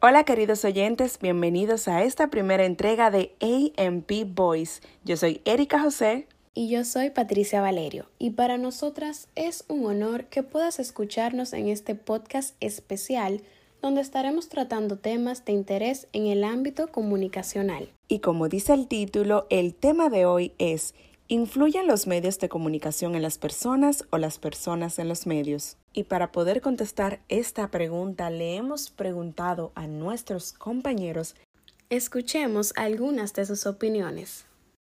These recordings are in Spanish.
Hola queridos oyentes, bienvenidos a esta primera entrega de AMP Voice. Yo soy Erika José. Y yo soy Patricia Valerio. Y para nosotras es un honor que puedas escucharnos en este podcast especial donde estaremos tratando temas de interés en el ámbito comunicacional. Y como dice el título, el tema de hoy es ¿Influyen los medios de comunicación en las personas o las personas en los medios? Y para poder contestar esta pregunta le hemos preguntado a nuestros compañeros. Escuchemos algunas de sus opiniones.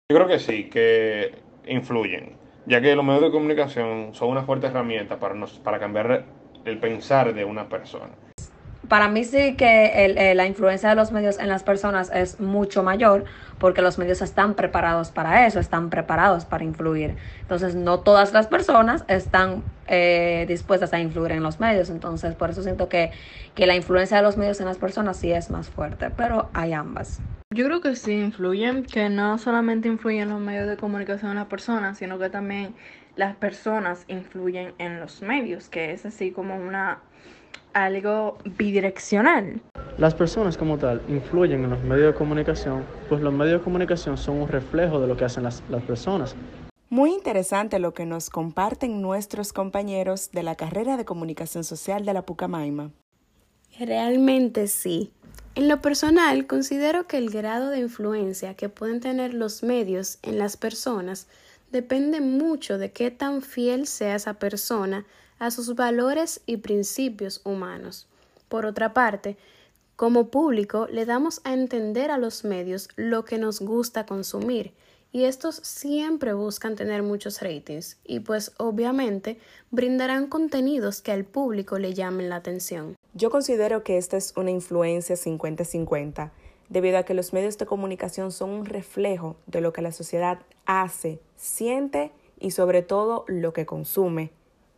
Yo creo que sí, que influyen, ya que los medios de comunicación son una fuerte herramienta para, para cambiar el pensar de una persona para mí sí que el, la influencia de los medios en las personas es mucho mayor porque los medios están preparados para eso, están preparados para influir. Entonces, no todas las personas están eh, dispuestas a influir en los medios. Entonces, por eso siento que, que la influencia de los medios en las personas sí es más fuerte, pero hay ambas. Yo creo que sí influyen, que no solamente influyen los medios de comunicación en las personas, sino que también las personas influyen en los medios, que es así como una algo bidireccional. Las personas como tal influyen en los medios de comunicación, pues los medios de comunicación son un reflejo de lo que hacen las, las personas. Muy interesante lo que nos comparten nuestros compañeros de la carrera de comunicación social de la Pucamaima. Realmente sí. En lo personal, considero que el grado de influencia que pueden tener los medios en las personas depende mucho de qué tan fiel sea esa persona a sus valores y principios humanos. Por otra parte, como público le damos a entender a los medios lo que nos gusta consumir y estos siempre buscan tener muchos ratings y pues obviamente brindarán contenidos que al público le llamen la atención. Yo considero que esta es una influencia 50-50 debido a que los medios de comunicación son un reflejo de lo que la sociedad hace, siente y sobre todo lo que consume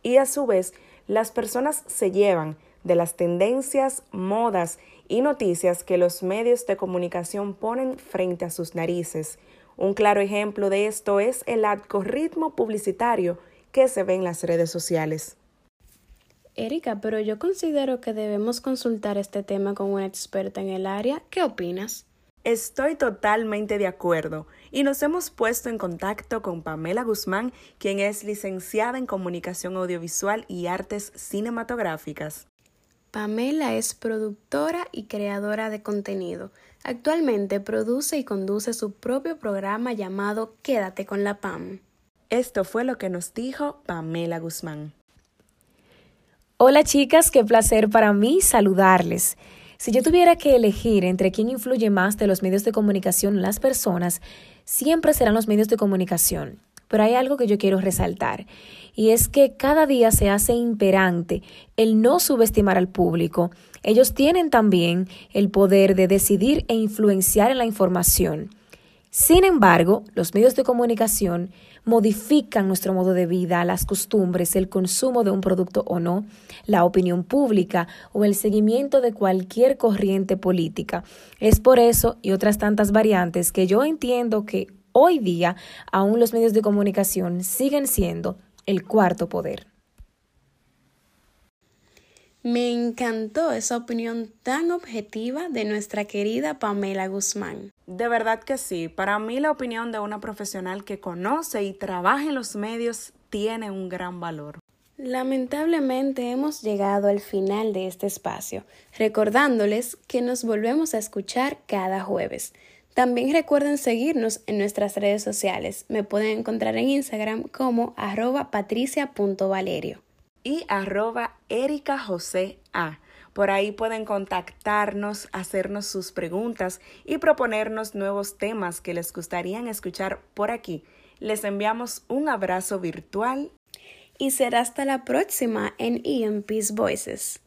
y a su vez las personas se llevan de las tendencias, modas y noticias que los medios de comunicación ponen frente a sus narices. Un claro ejemplo de esto es el algoritmo publicitario que se ve en las redes sociales. Erika, pero yo considero que debemos consultar este tema con una experta en el área. ¿Qué opinas? Estoy totalmente de acuerdo y nos hemos puesto en contacto con Pamela Guzmán, quien es licenciada en Comunicación Audiovisual y Artes Cinematográficas. Pamela es productora y creadora de contenido. Actualmente produce y conduce su propio programa llamado Quédate con la PAM. Esto fue lo que nos dijo Pamela Guzmán. Hola chicas, qué placer para mí saludarles. Si yo tuviera que elegir entre quién influye más de los medios de comunicación las personas, siempre serán los medios de comunicación. Pero hay algo que yo quiero resaltar, y es que cada día se hace imperante el no subestimar al público. Ellos tienen también el poder de decidir e influenciar en la información. Sin embargo, los medios de comunicación modifican nuestro modo de vida, las costumbres, el consumo de un producto o no, la opinión pública o el seguimiento de cualquier corriente política. Es por eso y otras tantas variantes que yo entiendo que hoy día aún los medios de comunicación siguen siendo el cuarto poder. Me encantó esa opinión tan objetiva de nuestra querida Pamela Guzmán. De verdad que sí. Para mí la opinión de una profesional que conoce y trabaja en los medios tiene un gran valor. Lamentablemente hemos llegado al final de este espacio, recordándoles que nos volvemos a escuchar cada jueves. También recuerden seguirnos en nuestras redes sociales. Me pueden encontrar en Instagram como arroba patricia.valerio y arroba Erika José A. Por ahí pueden contactarnos, hacernos sus preguntas y proponernos nuevos temas que les gustaría escuchar por aquí. Les enviamos un abrazo virtual y será hasta la próxima en EMP's Voices.